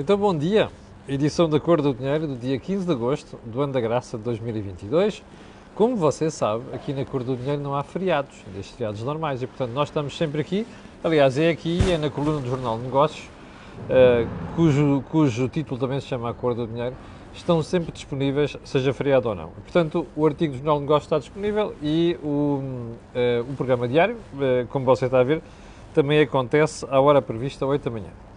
Então, bom dia. Edição da Cor do Dinheiro do dia 15 de agosto do ano da graça de 2022. Como você sabe, aqui na Cor do Dinheiro não há feriados, destes feriados normais, e portanto nós estamos sempre aqui. Aliás, é aqui, é na coluna do Jornal de Negócios, uh, cujo, cujo título também se chama A Cor do Dinheiro, estão sempre disponíveis, seja feriado ou não. Portanto, o artigo do Jornal de Negócios está disponível e o, uh, o programa diário, uh, como você está a ver, também acontece à hora prevista, 8 da manhã.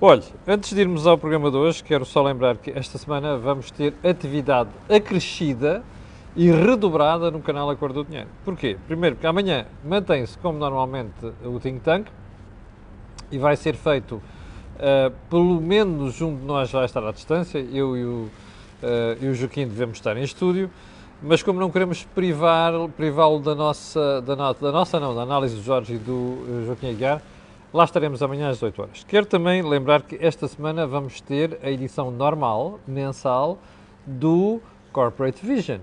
Olhe, antes de irmos ao programa de hoje, quero só lembrar que esta semana vamos ter atividade acrescida e redobrada no canal Acordo do Dinheiro. Porquê? Primeiro, porque amanhã mantém-se como normalmente o Think Tank e vai ser feito, uh, pelo menos um de nós vai estar à distância, eu e o, uh, e o Joaquim devemos estar em estúdio, mas como não queremos privar, privá-lo da nossa, da, da nossa não, da análise do Jorge e do eh, Joaquim Aguiar, Lá estaremos amanhã às 8 horas. Quero também lembrar que esta semana vamos ter a edição normal, mensal, do Corporate Vision.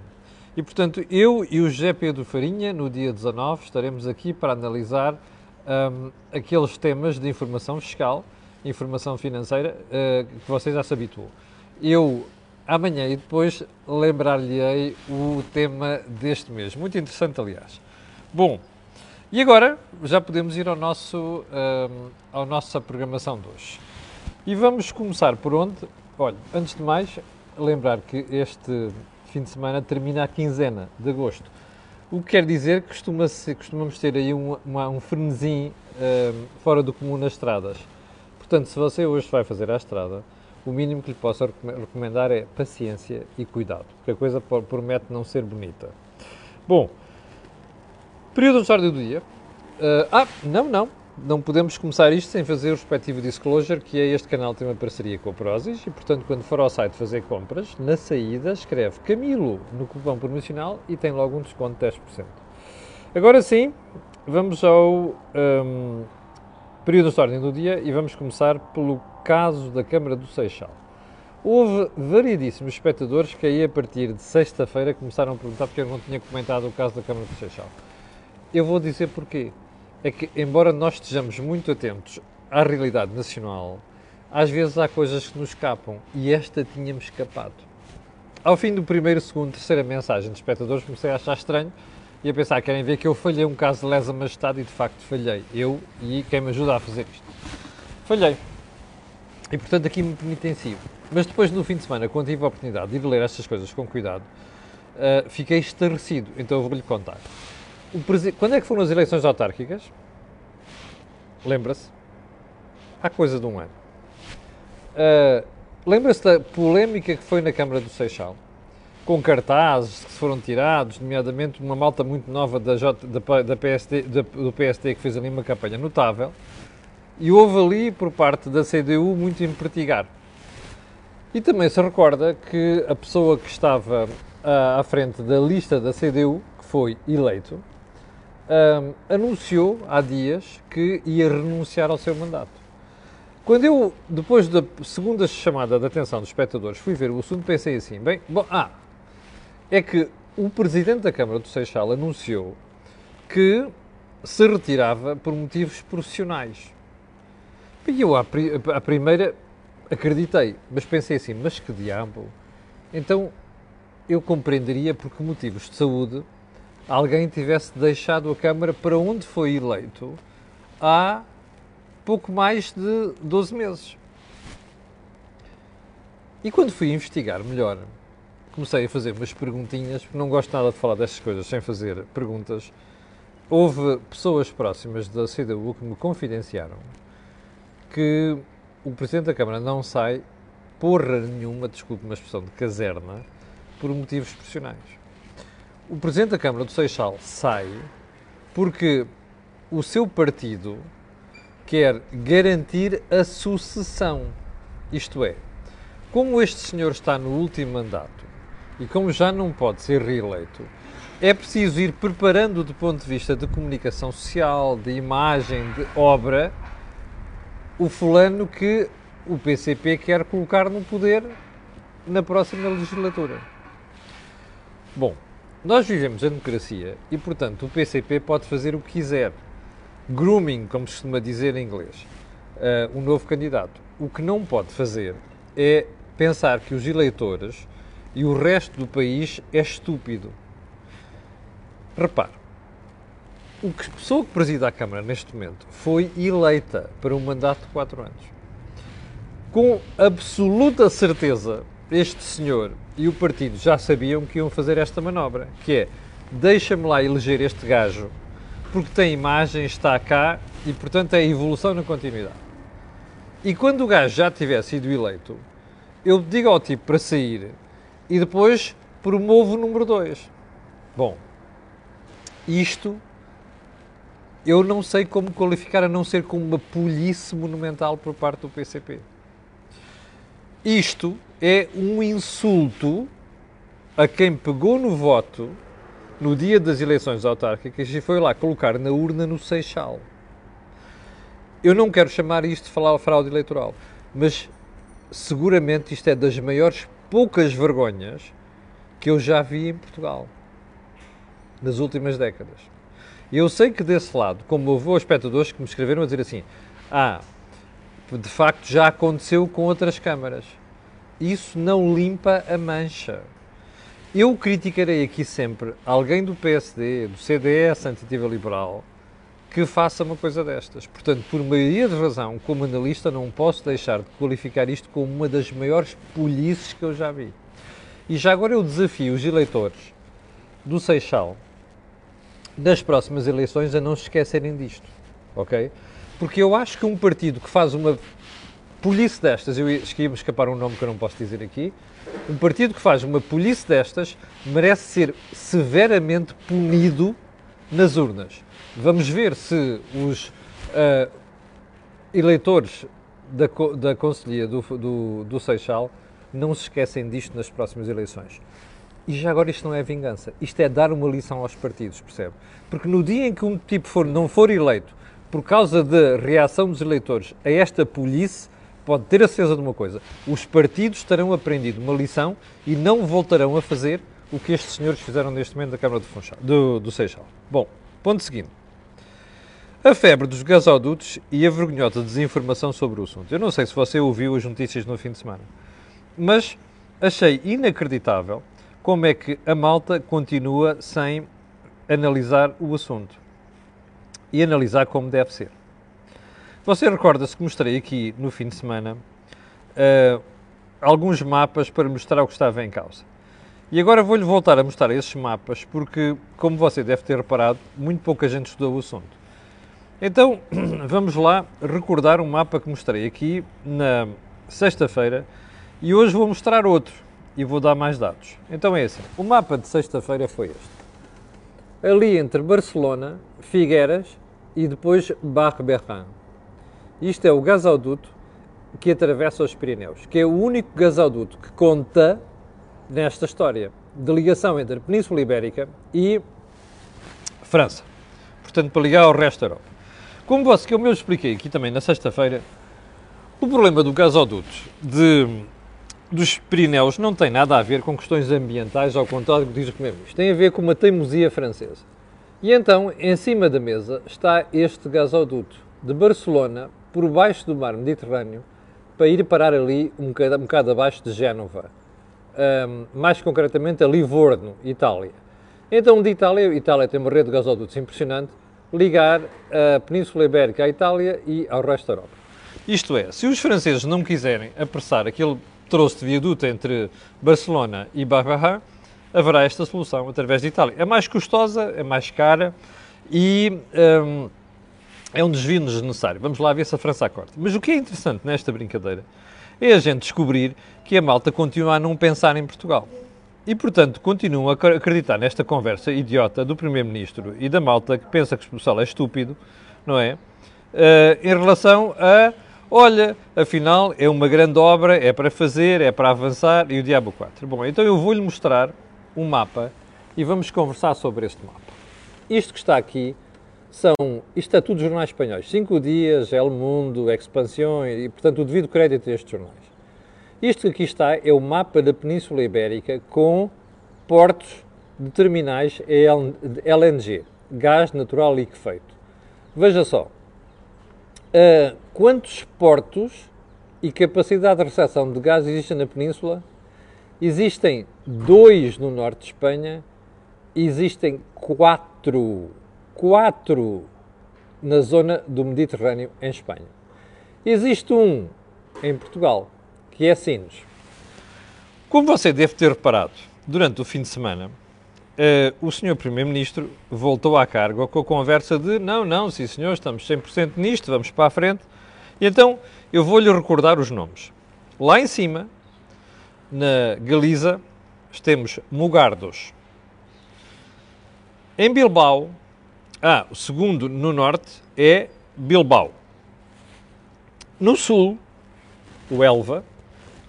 E, portanto, eu e o José Pedro Farinha, no dia 19, estaremos aqui para analisar um, aqueles temas de informação fiscal, informação financeira, uh, que vocês já se habituou. Eu, amanhã e depois, lembrar-lhe-ei o tema deste mês. Muito interessante, aliás. Bom, e agora já podemos ir ao nosso, um, à nossa programação de hoje. E vamos começar por onde? Olha, antes de mais, lembrar que este fim de semana termina a quinzena de agosto. O que quer dizer que costuma costumamos ter aí um, uma, um frenesim um, fora do comum nas estradas. Portanto, se você hoje vai fazer a estrada, o mínimo que lhe posso recomendar é paciência e cuidado, porque a coisa promete não ser bonita. Bom, Período ordem do dia. Uh, ah, não, não. Não podemos começar isto sem fazer o respectivo disclosure, que é este canal tem uma parceria com a Prozis e, portanto, quando for ao site fazer compras, na saída escreve Camilo no cupom promocional e tem logo um desconto de 10%. Agora sim, vamos ao um, período de ordem do dia e vamos começar pelo caso da Câmara do Seixal. Houve variedíssimos espectadores que aí a partir de sexta-feira começaram a perguntar porque eu não tinha comentado o caso da Câmara do Seixal. Eu vou dizer porquê. É que, embora nós estejamos muito atentos à realidade nacional, às vezes há coisas que nos escapam e esta tínhamos escapado. Ao fim do primeiro, segundo, terceira mensagem de espectadores, comecei a achar estranho e a pensar: querem ver que eu falhei um caso de lesa majestade e de facto falhei. Eu e quem me ajuda a fazer isto. Falhei. E portanto aqui me penitencio. Mas depois, no fim de semana, quando tive a oportunidade de ir ler estas coisas com cuidado, uh, fiquei estarrecido. Então eu vou-lhe contar. Quando é que foram as eleições autárquicas? Lembra-se? Há coisa de um ano. Uh, Lembra-se da polémica que foi na Câmara do Seixal? Com cartazes que foram tirados, nomeadamente uma malta muito nova da, J, da, PSD, da, do PSD que fez ali uma campanha notável. E houve ali, por parte da CDU, muito empertigar. E também se recorda que a pessoa que estava uh, à frente da lista da CDU, que foi eleito, um, anunciou há dias que ia renunciar ao seu mandato. Quando eu, depois da segunda chamada de atenção dos espectadores, fui ver o assunto, pensei assim: bem, bom, ah, é que o presidente da Câmara do Seixal anunciou que se retirava por motivos profissionais. E eu, à, à primeira, acreditei, mas pensei assim: mas que diabo? Então eu compreenderia por que motivos de saúde alguém tivesse deixado a Câmara para onde foi eleito há pouco mais de 12 meses. E quando fui investigar melhor, comecei a fazer umas perguntinhas, porque não gosto nada de falar destas coisas sem fazer perguntas. Houve pessoas próximas da CDU que me confidenciaram que o Presidente da Câmara não sai porra nenhuma, desculpe uma expressão de caserna, por motivos profissionais o Presidente da Câmara do Seixal sai porque o seu partido quer garantir a sucessão. Isto é, como este senhor está no último mandato e como já não pode ser reeleito, é preciso ir preparando do ponto de vista de comunicação social, de imagem, de obra, o fulano que o PCP quer colocar no poder na próxima legislatura. Bom, nós vivemos a democracia e, portanto, o PCP pode fazer o que quiser. Grooming, como se costuma dizer em inglês. Uh, um novo candidato. o que não pode fazer é pensar que os eleitores e o resto do país é estúpido. Repare, o que a pessoa que presida a Câmara neste momento foi eleita para um mandato de 4 anos. Com absoluta certeza, este senhor e o partido já sabiam que iam fazer esta manobra, que é deixa-me lá eleger este gajo, porque tem imagem, está cá e, portanto, é evolução na continuidade. E quando o gajo já tiver sido eleito, eu digo ao tipo para sair e depois promovo o número 2. Bom, isto eu não sei como qualificar a não ser como uma polícia monumental por parte do PCP. Isto é um insulto a quem pegou no voto no dia das eleições autárquicas e foi lá colocar na urna no Seixal. Eu não quero chamar isto de fraude eleitoral, mas seguramente isto é das maiores poucas vergonhas que eu já vi em Portugal nas últimas décadas. E eu sei que desse lado, como houve espectadores que me escreveram a dizer assim: ah, de facto já aconteceu com outras câmaras. Isso não limpa a mancha. Eu criticarei aqui sempre alguém do PSD, do CDS, Antitiva Liberal, que faça uma coisa destas. Portanto, por maioria de razão, como analista, não posso deixar de qualificar isto como uma das maiores polícias que eu já vi. E já agora eu desafio os eleitores do Seixal das próximas eleições a não se esquecerem disto, ok? Porque eu acho que um partido que faz uma polícia destas, eu esqueci me escapar um nome que eu não posso dizer aqui, um partido que faz uma polícia destas merece ser severamente punido nas urnas. Vamos ver se os uh, eleitores da, da Conselhia do, do, do Seixal não se esquecem disto nas próximas eleições. E já agora isto não é vingança, isto é dar uma lição aos partidos, percebe? Porque no dia em que um tipo for, não for eleito por causa da reação dos eleitores a esta polícia, pode ter a certeza de uma coisa: os partidos terão aprendido uma lição e não voltarão a fazer o que estes senhores fizeram neste momento da Câmara do, Funchal, do, do Seixal. Bom, ponto seguinte. A febre dos gasodutos e a vergonhosa desinformação sobre o assunto. Eu não sei se você ouviu as notícias no fim de semana, mas achei inacreditável como é que a malta continua sem analisar o assunto e analisar como deve ser. Você recorda-se que mostrei aqui no fim de semana uh, alguns mapas para mostrar o que estava em causa. E agora vou-lhe voltar a mostrar esses mapas porque, como você deve ter reparado, muito pouca gente estudou o assunto. Então, vamos lá recordar um mapa que mostrei aqui na sexta-feira e hoje vou mostrar outro e vou dar mais dados. Então é assim, o mapa de sexta-feira foi este. Ali entre Barcelona, Figueras e depois Barre-Berrin. Isto é o gasoduto que atravessa os Pirineus, que é o único gasoduto que conta nesta história de ligação entre a Península Ibérica e França. Portanto, para ligar ao resto da Europa. Como você, como eu expliquei aqui também na sexta-feira, o problema do gasoduto de dos Pirineus não tem nada a ver com questões ambientais, ao contrário do que diz o Primeiro-Ministro. Tem a ver com uma teimosia francesa. E então, em cima da mesa, está este gasoduto de Barcelona, por baixo do mar Mediterrâneo, para ir parar ali um bocado, um bocado abaixo de Génova. Um, mais concretamente a Livorno, Itália. Então, de Itália, Itália tem uma rede de gasodutos impressionante, ligar a Península Ibérica à Itália e ao resto da Europa. Isto é, se os franceses não quiserem apressar aquele trouxe de viaduto entre Barcelona e Barbara, haverá esta solução através de Itália. É mais custosa, é mais cara e um, é um desvio desnecessário. Vamos lá ver se a França acorda. Mas o que é interessante nesta brincadeira é a gente descobrir que a malta continua a não pensar em Portugal. E, portanto, continuam a acreditar nesta conversa idiota do Primeiro-Ministro e da malta que pensa que o Portugal é estúpido, não é? Uh, em relação a Olha, afinal é uma grande obra, é para fazer, é para avançar e o Diabo 4. Bom, então eu vou-lhe mostrar um mapa e vamos conversar sobre este mapa. Isto que está aqui são, isto é tudo jornais espanhóis, Cinco Dias, El Mundo, Expansión e, portanto, o devido crédito a estes jornais. Isto que aqui está é o mapa da Península Ibérica com portos de terminais LNG, gás natural liquefeito. Veja só, uh, quantos portos e capacidade de recepção de gás existem na Península. Existem dois no norte de Espanha, existem quatro, quatro na zona do Mediterrâneo, em Espanha. Existe um em Portugal, que é Sines. Como você deve ter reparado, durante o fim de semana, uh, o senhor Primeiro-Ministro voltou à carga com a conversa de não, não, sim senhor, estamos 100% nisto, vamos para a frente. E então eu vou-lhe recordar os nomes. Lá em cima, na Galiza, temos Mugardos. Em Bilbao, ah, o segundo no norte é Bilbao. No sul, o Elva,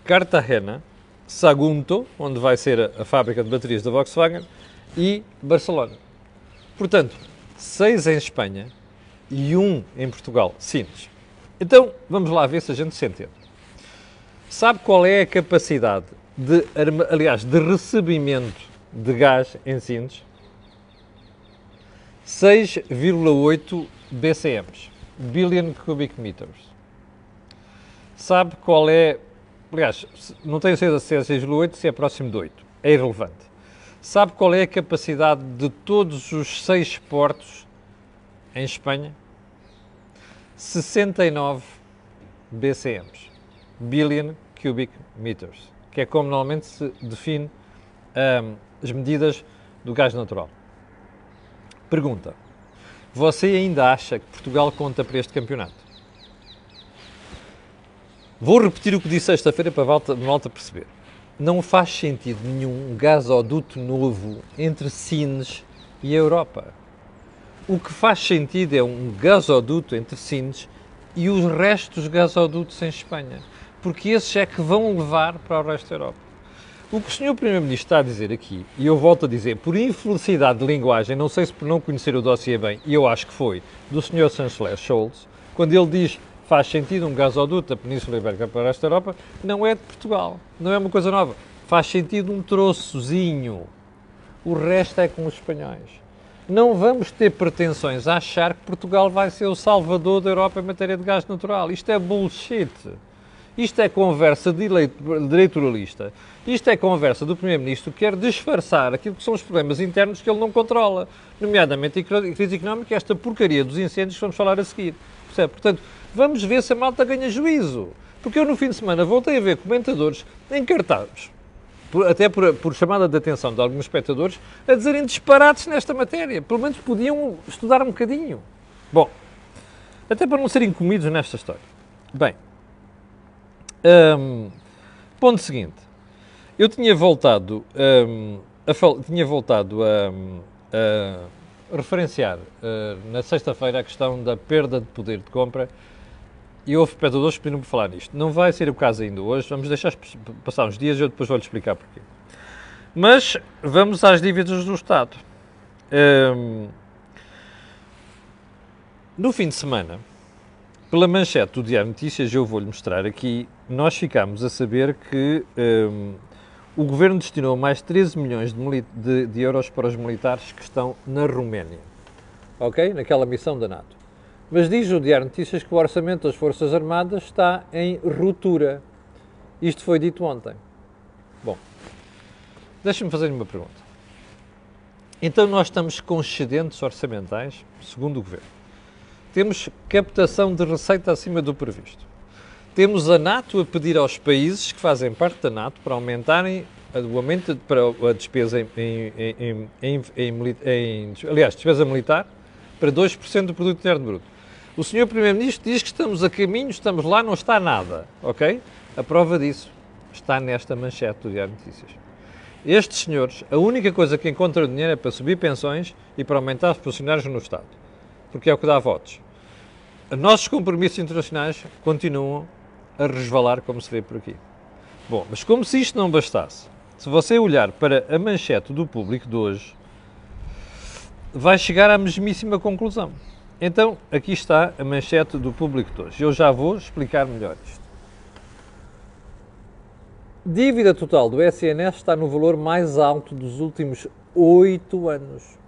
Cartagena, Sagunto, onde vai ser a, fábrica de baterias da Volkswagen, e Barcelona. Portanto, seis em Espanha e um em Portugal, Sines. Então, vamos lá ver se a gente se entende. Sabe qual é a capacidade de, aliás, de recebimento de gás em Sines? 6,8 BCMs, Billion Cubic Meters. Sabe qual é, aliás, não tenho certeza se é 6,8, se é próximo de 8, é irrelevante. Sabe qual é a capacidade de todos os seis portos em Espanha? 69 BCMs, Billion Cubic Meters, que é como normalmente se define um, as medidas do gás natural. Pergunta: Você ainda acha que Portugal conta para este campeonato? Vou repetir o que disse sexta-feira para a malta perceber. Não faz sentido nenhum gasoduto novo entre Sines e a Europa. O que faz sentido é um gasoduto entre Sines e os restos gasodutos em Espanha, porque esses é que vão levar para o resto da Europa. O que o Sr. Primeiro-Ministro está a dizer aqui, e eu volto a dizer, por infelicidade de linguagem, não sei se por não conhecer o dossiê bem, e eu acho que foi, do Sr. Chanceler Scholz, quando ele diz faz sentido um gasoduto da Península Ibérica para esta Europa, não é de Portugal, não é uma coisa nova. Faz sentido um troçozinho. O resto é com os espanhóis. Não vamos ter pretensões a achar que Portugal vai ser o salvador da Europa em matéria de gás natural. Isto é bullshit. Isto é conversa de eleitoralista. Isto é conversa do Primeiro-Ministro que quer disfarçar aquilo que são os problemas internos que ele não controla, nomeadamente a crise económica e esta porcaria dos incêndios que vamos falar a seguir. Percebe? Portanto, vamos ver se a malta ganha juízo. Porque eu no fim de semana voltei a ver comentadores encartados, por, até por, por, chamada de atenção de alguns espectadores, a dizerem disparates nesta matéria. Pelo menos podiam estudar um bocadinho. Bom, até para não serem comidos nesta história. Bem, um, ponto seguinte. Eu tinha voltado, um, a, tinha voltado a, a referenciar uh, na sexta-feira a questão da perda de poder de compra e houve espectadores que pediram para falar nisto. Não vai ser o caso ainda hoje, vamos deixar passar uns dias e eu depois vou-lhe explicar porquê. Mas vamos às dívidas do Estado. Um, no fim de semana, pela manchete do Diário Notícias, eu vou-lhe mostrar aqui, nós ficámos a saber que um, o Governo destinou mais de 13 milhões de, de, de euros para os militares que estão na Roménia. Ok? Naquela missão da NATO. Mas diz o Diário Notícias que o orçamento das Forças Armadas está em ruptura. Isto foi dito ontem. Bom, deixe-me fazer uma pergunta. Então nós estamos com excedentes orçamentais, segundo o Governo. Temos captação de receita acima do previsto. Temos a NATO a pedir aos países que fazem parte da NATO para aumentarem o aumento para a despesa em, em, em, em, aliás, despesa militar para 2% do produto interno bruto. O senhor Primeiro-Ministro diz que estamos a caminho, estamos lá, não está nada, ok? A prova disso está nesta manchete do Diário Notícias. Estes senhores, a única coisa que encontram dinheiro é para subir pensões e para aumentar os funcionários no Estado, porque é o que dá votos. Nossos compromissos internacionais continuam a resvalar, como se vê por aqui. Bom, mas como se isto não bastasse, se você olhar para a manchete do público de hoje, vai chegar à mesmíssima conclusão. Então, aqui está a manchete do público de hoje. Eu já vou explicar melhor isto. Dívida total do SNS está no valor mais alto dos últimos oito anos.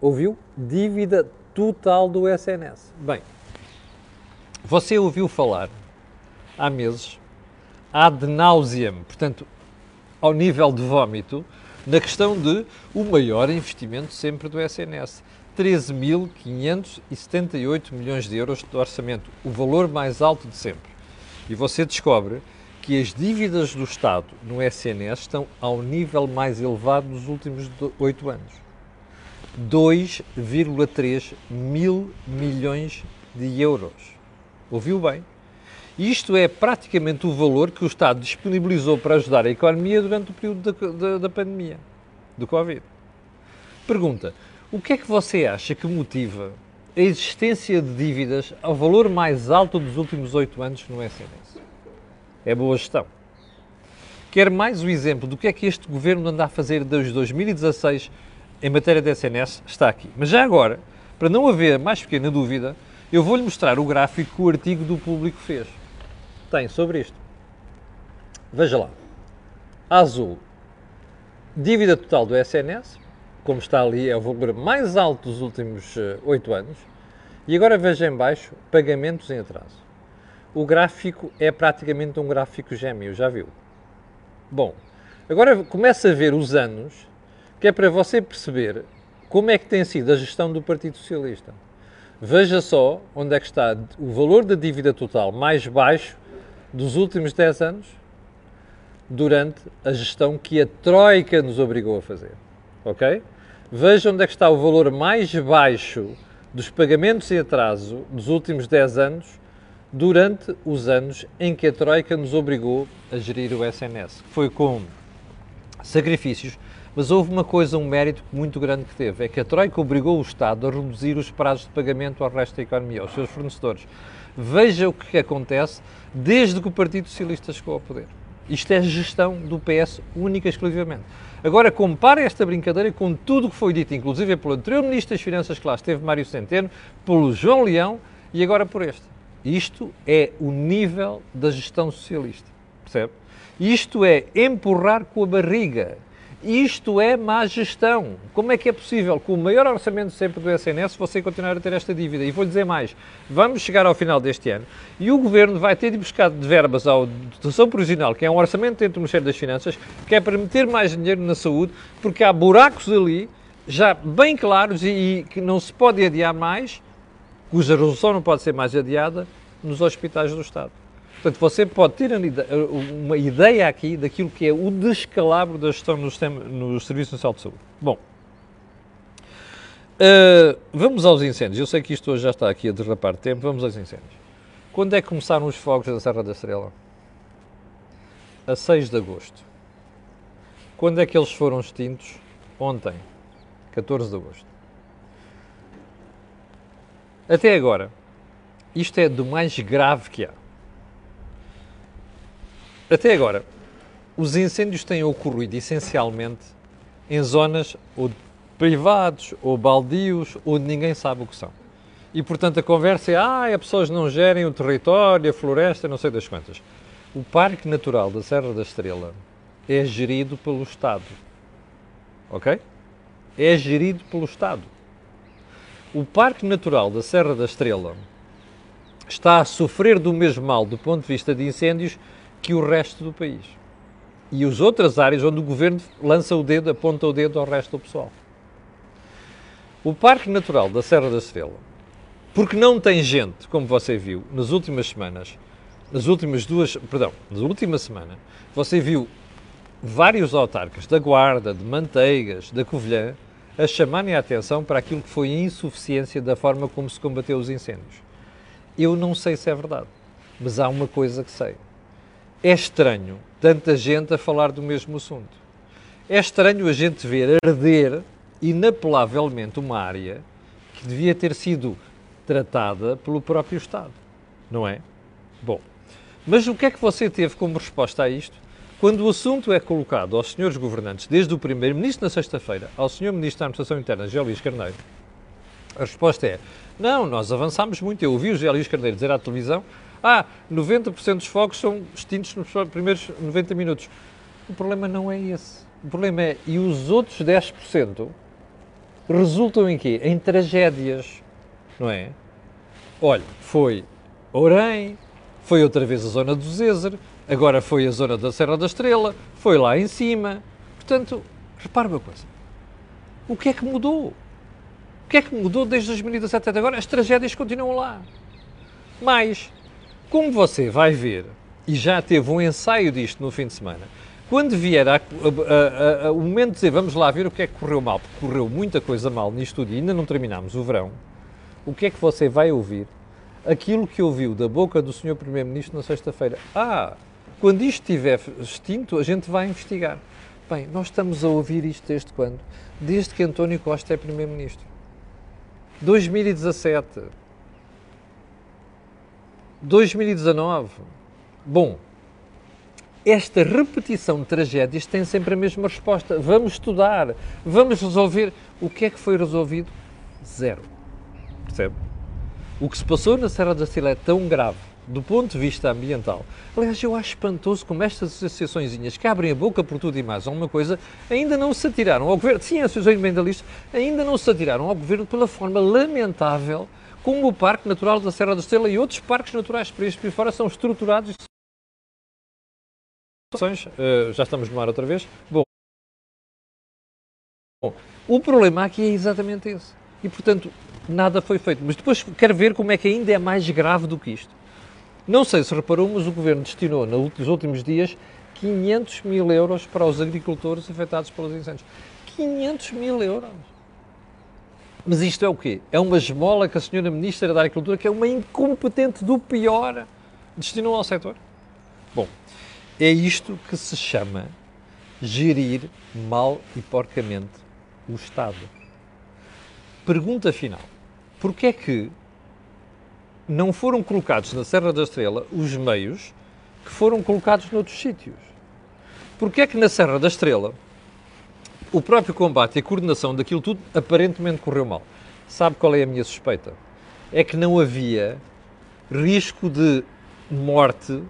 Ouviu? Dívida total do SNS. Bem, você ouviu falar há meses, ad nauseam, portanto, ao nível de vómito, na questão de o maior investimento sempre do SNS. 13.578 milhões de euros de orçamento, o valor mais alto de sempre. E você descobre que as dívidas do Estado no SNS estão ao nível mais elevado dos últimos oito anos. 2,3 mil milhões de euros. Ouviu bem? Isto é praticamente o valor que o Estado disponibilizou para ajudar a economia durante o período da, da, da pandemia, do Covid. Pergunta: o que é que você acha que motiva a existência de dívidas ao valor mais alto dos últimos oito anos no SNS? É boa gestão. Quer mais um exemplo do que é que este governo anda a fazer desde 2016 em matéria de SNS? Está aqui. Mas já agora, para não haver mais pequena dúvida, eu vou-lhe mostrar o gráfico que o artigo do público fez tem sobre isto. Veja lá. Azul, dívida total do SNS, como está ali, é o valor mais alto dos últimos eh, oito uh, anos. E agora veja em baixo, pagamentos em atraso. O gráfico é praticamente um gráfico gêmeo, já viu? Bom, agora começa a ver os anos, que é para você perceber como é que tem sido a gestão do Partido Socialista. Veja só onde é que está o valor da dívida total mais baixo dos últimos 10 anos durante a gestão que a Troika nos obrigou a fazer. Ok? Veja onde é que está o valor mais baixo dos pagamentos em atraso dos últimos 10 anos durante os anos em que a Troika nos obrigou a gerir o SNS. Foi com sacrifícios, mas houve uma coisa, um mérito muito grande que teve, é que a Troika obrigou o Estado a reduzir os prazos de pagamento ao resto da economia, aos seus fornecedores. Veja o que acontece desde que o Partido Socialista chegou ao poder. Isto é gestão do PS única e exclusivamente. Agora compare esta brincadeira com tudo o que foi dito, inclusive pelo anterior Ministro das Finanças que lá esteve, Mário Centeno, pelo João Leão e agora por este. Isto é o nível da gestão socialista, percebe? Isto é empurrar com a barriga isto é má gestão. Como é que é possível, com o maior orçamento sempre do SNS, você continuar a ter esta dívida? E vou dizer mais: vamos chegar ao final deste ano e o Governo vai ter de buscar de verbas à dotação provisional, que é um orçamento dentro do Ministério das Finanças, que é para meter mais dinheiro na saúde, porque há buracos ali já bem claros e, e que não se pode adiar mais, cuja resolução não pode ser mais adiada, nos hospitais do Estado. Portanto, você pode ter uma ideia aqui daquilo que é o descalabro da gestão no, sistema, no Serviço Nacional de Saúde. Bom, uh, vamos aos incêndios. Eu sei que isto hoje já está aqui a derrapar tempo. Vamos aos incêndios. Quando é que começaram os fogos da Serra da Estrela? A 6 de agosto. Quando é que eles foram extintos? Ontem, 14 de agosto. Até agora, isto é do mais grave que há. Até agora, os incêndios têm ocorrido essencialmente em zonas ou privados ou baldios onde ninguém sabe o que são. E portanto a conversa é: ah, as pessoas não gerem o território, a floresta, não sei das quantas. O Parque Natural da Serra da Estrela é gerido pelo Estado. Ok? É gerido pelo Estado. O Parque Natural da Serra da Estrela está a sofrer do mesmo mal do ponto de vista de incêndios que o resto do país. E as outras áreas onde o governo lança o dedo, aponta o dedo ao resto do pessoal. O Parque Natural da Serra da Estrela, porque não tem gente, como você viu, nas últimas semanas, nas últimas duas, perdão, na última semana, você viu vários autarcas da Guarda, de Manteigas, da Covilhã, a chamarem a atenção para aquilo que foi a insuficiência da forma como se combateu os incêndios. Eu não sei se é verdade, mas há uma coisa que sei. É estranho tanta gente a falar do mesmo assunto. É estranho a gente ver arder inapelavelmente uma área que devia ter sido tratada pelo próprio Estado, não é? Bom, mas o que é que você teve como resposta a isto? Quando o assunto é colocado aos senhores governantes, desde o Primeiro-Ministro na sexta-feira ao Senhor Ministro da Administração Interna, José Luís Carneiro, a resposta é: não, nós avançámos muito. Eu ouvi o José Luís Carneiro dizer à televisão ah, 90% dos fogos são extintos nos primeiros 90 minutos. O problema não é esse. O problema é, e os outros 10% resultam em quê? Em tragédias, não é? Olha, foi Orem, foi outra vez a zona do Zezer, agora foi a zona da Serra da Estrela, foi lá em cima. Portanto, repare uma coisa. O que é que mudou? O que é que mudou desde 2017 até agora? As tragédias continuam lá. Mas, como você vai ver, e já teve um ensaio disto no fim de semana, quando vier a, o momento de dizer vamos lá ver o que é que correu mal, porque correu muita coisa mal nisto tudo e ainda não terminámos o verão, o que é que você vai ouvir? Aquilo que ouviu da boca do Sr. Primeiro-Ministro na sexta-feira. Ah, quando isto estiver extinto, a gente vai investigar. Bem, nós estamos a ouvir isto desde quando? Desde que António Costa é Primeiro-Ministro. 2017. 2019. Bom, esta repetição de tragédias tem sempre a mesma resposta. Vamos estudar, vamos resolver. O que é que foi resolvido? Zero. Percebe? O que se passou na Serra da Estrela é tão grave do ponto de vista ambiental. Aliás, eu acho espantoso como estas associações que abrem a boca por tudo e mais alguma coisa ainda não se atiraram ao governo. Sim, a Associação Ambientalista ainda não se atiraram ao governo pela forma lamentável como o Parque Natural da Serra da Estrela e outros parques naturais por por fora são estruturados Uh, já estamos no ar outra vez. Bom, o problema aqui é exatamente esse. E, portanto, nada foi feito. Mas depois quero ver como é que ainda é mais grave do que isto. Não sei se reparou, mas o Governo destinou nos últimos dias 500 mil euros para os agricultores afetados pelos incêndios. 500 mil euros. Mas isto é o quê? É uma esmola que a senhora Ministra da Agricultura, que é uma incompetente do pior, destinou ao setor? Bom, é isto que se chama gerir mal e porcamente o Estado. Pergunta final: porquê é que não foram colocados na Serra da Estrela os meios que foram colocados noutros sítios? Porquê é que na Serra da Estrela o próprio combate e a coordenação daquilo tudo aparentemente correu mal? Sabe qual é a minha suspeita? É que não havia risco de morte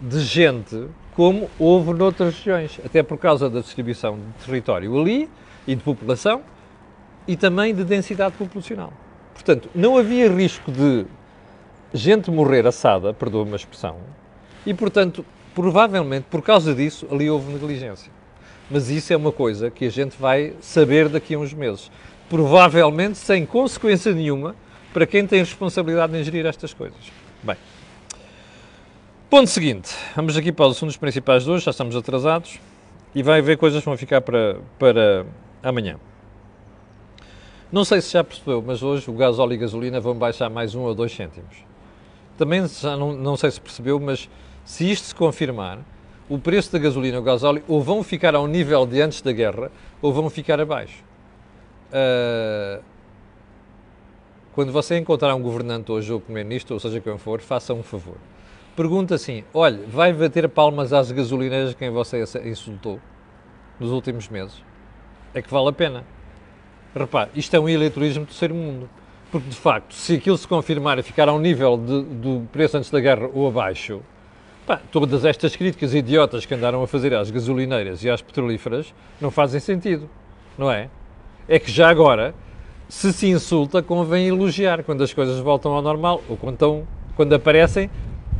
de gente como houve noutras regiões, até por causa da distribuição de território ali e de população e também de densidade populacional. Portanto, não havia risco de gente morrer assada, perdoa-me a expressão, e portanto, provavelmente por causa disso, ali houve negligência. Mas isso é uma coisa que a gente vai saber daqui a uns meses. Provavelmente sem consequência nenhuma para quem tem responsabilidade em gerir estas coisas. Bem. Ponto seguinte, vamos aqui para os assuntos principais de hoje, já estamos atrasados e vai haver coisas que vão ficar para, para amanhã. Não sei se já percebeu, mas hoje o gás, óleo e gasolina vão baixar mais um ou dois cêntimos. Também já não, não sei se percebeu, mas se isto se confirmar, o preço da gasolina e o gás óleo ou vão ficar ao nível de antes da guerra ou vão ficar abaixo. Uh, quando você encontrar um governante hoje ou primeiro-ministro, ou seja quem for, faça um favor pergunta assim: olha, vai bater palmas às gasolineiras quem você insultou nos últimos meses? É que vale a pena. Repare, isto é um eleitorismo do terceiro mundo. Porque, de facto, se aquilo se confirmar e ficar ao nível de, do preço antes da guerra ou abaixo, pá, todas estas críticas idiotas que andaram a fazer às gasolineiras e às petrolíferas não fazem sentido, não é? É que já agora, se se insulta, convém elogiar quando as coisas voltam ao normal ou quando, estão, quando aparecem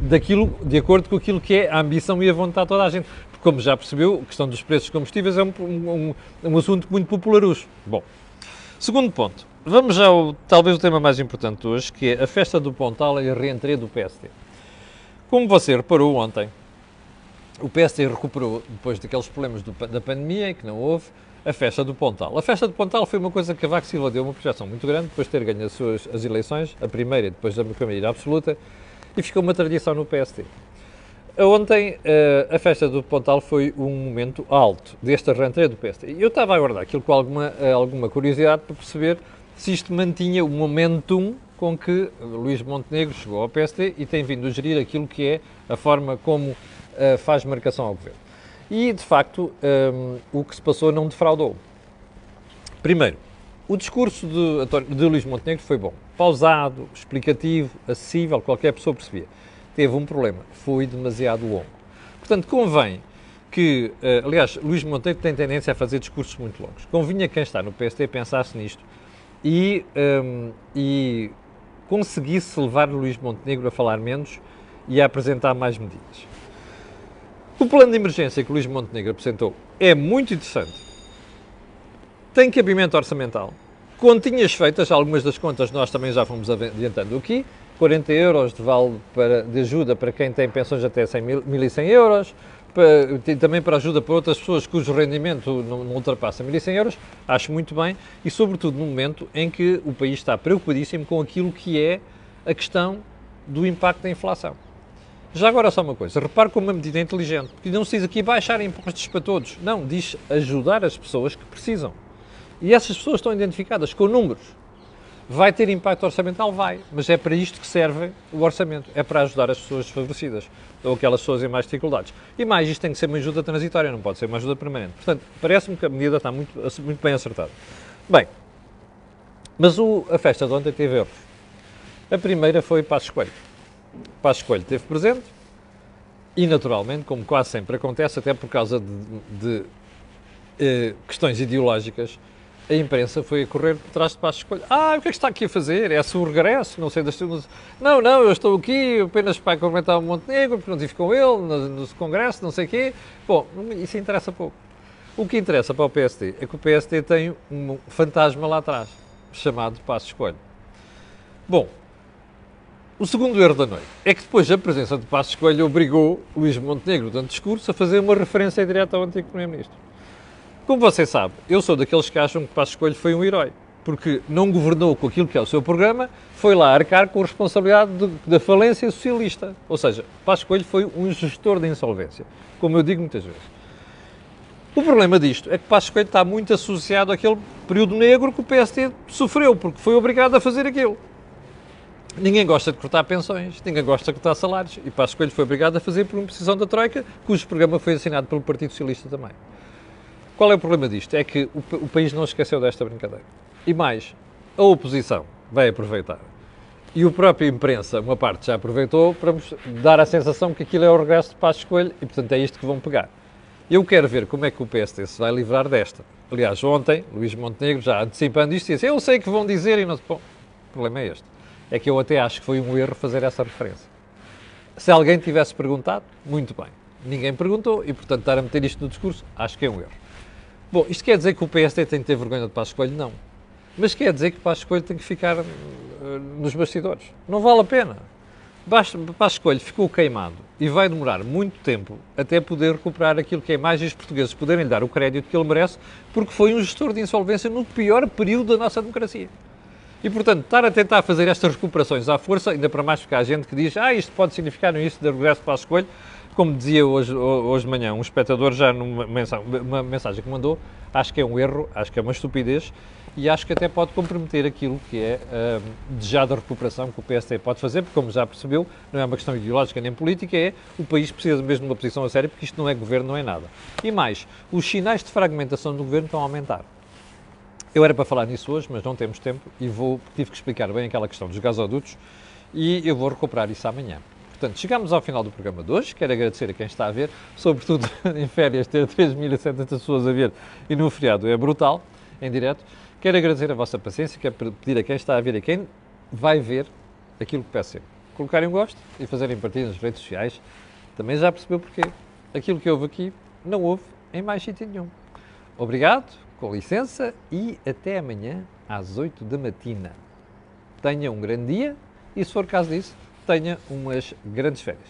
daquilo, de acordo com aquilo que é a ambição e a vontade de toda a gente. Porque, como já percebeu, a questão dos preços dos combustíveis é um, um, um assunto muito popularucho. Bom, segundo ponto. Vamos ao, talvez, o tema mais importante de hoje, que é a festa do Pontal e a reentrée do PST. Como você reparou ontem, o PST recuperou, depois daqueles problemas do, da pandemia, em que não houve, a festa do Pontal. A festa do Pontal foi uma coisa que a Vax Silva deu uma projeção muito grande, depois de ter ganho as suas as eleições, a primeira e depois a primeira absoluta, e ficou uma tradição no PST. Ontem, eh, a festa do Pontal foi um momento alto deste arranque do PST. Eu estava a aguardar aquilo com alguma, eh, alguma curiosidade para perceber se isto mantinha o momentum com que Luís Montenegro chegou ao PST e tem vindo a gerir aquilo que é a forma como uh, faz marcação ao governo. E, de facto, um, o que se passou não defraudou. Primeiro, o discurso de, de Luís Montenegro foi bom. Pausado, explicativo, acessível, qualquer pessoa percebia. Teve um problema, foi demasiado longo. Portanto, convém que, uh, aliás, Luís Montenegro tem tendência a fazer discursos muito longos. Convinha quem está no PST pensasse nisto e, um, e conseguisse levar Luís Montenegro a falar menos e a apresentar mais medidas. O plano de emergência que Luís Montenegro apresentou é muito interessante. Tem cabimento orçamental. Continhas feitas, algumas das contas nós também já fomos adiantando aqui. 40 euros de vale para, de ajuda para quem tem pensões até 100 mil, 1.100 euros, para, também para ajuda para outras pessoas cujo rendimento não, não ultrapassa 1.100 euros, acho muito bem, e sobretudo no momento em que o país está preocupadíssimo com aquilo que é a questão do impacto da inflação. Já agora só uma coisa, repare como uma medida inteligente, porque não se diz aqui baixar impostos para todos, não, diz ajudar as pessoas que precisam. E essas pessoas estão identificadas com números. Vai ter impacto orçamental? Vai, mas é para isto que serve o orçamento, é para ajudar as pessoas desfavorecidas ou aquelas pessoas em mais dificuldades. E mais, isto tem que ser uma ajuda transitória, não pode ser uma ajuda permanente. Portanto, parece-me que a medida está muito, muito bem acertada. Bem, mas o, a festa de ontem teve erros. A primeira foi Passos Coelho. Passos Coelho esteve presente e, naturalmente, como quase sempre acontece, até por causa de, de eh, questões ideológicas, a imprensa foi a correr por trás de Passos Coelho. Ah, o que é que está aqui a fazer? É seu regresso? Não sei das Não, não, eu estou aqui apenas para comentar o Montenegro, porque não estive com ele no, no congresso, não sei o quê. Bom, isso interessa pouco. O que interessa para o PSD é que o PSD tem um fantasma lá atrás, chamado Passos Coelho. Bom, o segundo erro da noite é que depois a presença de Passos Coelho obrigou Luís Montenegro, durante o discurso, a fazer uma referência direta ao antigo Primeiro-Ministro. Como você sabe, eu sou daqueles que acham que Passos Coelho foi um herói, porque não governou com aquilo que é o seu programa, foi lá arcar com a responsabilidade de, da falência socialista. Ou seja, Passos Coelho foi um gestor de insolvência, como eu digo muitas vezes. O problema disto é que Passos Coelho está muito associado àquele período negro que o PSD sofreu, porque foi obrigado a fazer aquilo. Ninguém gosta de cortar pensões, ninguém gosta de cortar salários. E Passos Coelho foi obrigado a fazer por uma decisão da Troika, cujo programa foi assinado pelo Partido Socialista também. Qual é o problema disto? É que o, o país não esqueceu desta brincadeira. E mais, a oposição vai aproveitar. E o próprio imprensa, uma parte já aproveitou para dar a sensação que aquilo é o regresso de Passos Coelho e, portanto, é isto que vão pegar. Eu quero ver como é que o PSD se vai livrar desta. Aliás, ontem, Luís Montenegro, já antecipando isto, disse: Eu sei que vão dizer e não. Bom, o problema é este é que eu até acho que foi um erro fazer essa referência. Se alguém tivesse perguntado, muito bem. Ninguém perguntou e, portanto, estar a meter isto no discurso, acho que é um erro. Bom, isto quer dizer que o PSD tem que ter vergonha de Passos Coelho? Não. Mas quer dizer que Passos Coelho tem que ficar uh, nos bastidores. Não vale a pena. Passos Coelho ficou queimado e vai demorar muito tempo até poder recuperar aquilo que é mais os portugueses poderem lhe dar o crédito que ele merece, porque foi um gestor de insolvência no pior período da nossa democracia. E, portanto, estar a tentar fazer estas recuperações à força, ainda para mais porque há gente que diz ah, isto pode significar no início de regresso para a escolha, como dizia hoje, hoje de manhã um espectador já numa mensagem, uma mensagem que mandou, acho que é um erro, acho que é uma estupidez e acho que até pode comprometer aquilo que é uh, desejada recuperação que o PSD pode fazer, porque como já percebeu, não é uma questão ideológica nem política, é o país precisa mesmo de uma posição a sério, porque isto não é governo, não é nada. E mais, os sinais de fragmentação do governo estão a aumentar. Eu era para falar nisso hoje, mas não temos tempo e vou, tive que explicar bem aquela questão dos gasodutos e eu vou recuperar isso amanhã. Portanto, chegamos ao final do programa de hoje. Quero agradecer a quem está a ver, sobretudo em férias, ter 3.700 pessoas a ver e no feriado é brutal, em direto. Quero agradecer a vossa paciência, quero pedir a quem está a ver e quem vai ver aquilo que peço sempre. Colocarem um gosto e fazerem partida nas redes sociais. Também já percebeu porquê. Aquilo que houve aqui não houve em mais sítio nenhum. Obrigado, com licença e até amanhã às 8 da matina. Tenha um grande dia e, se for caso disso, tenha umas grandes férias.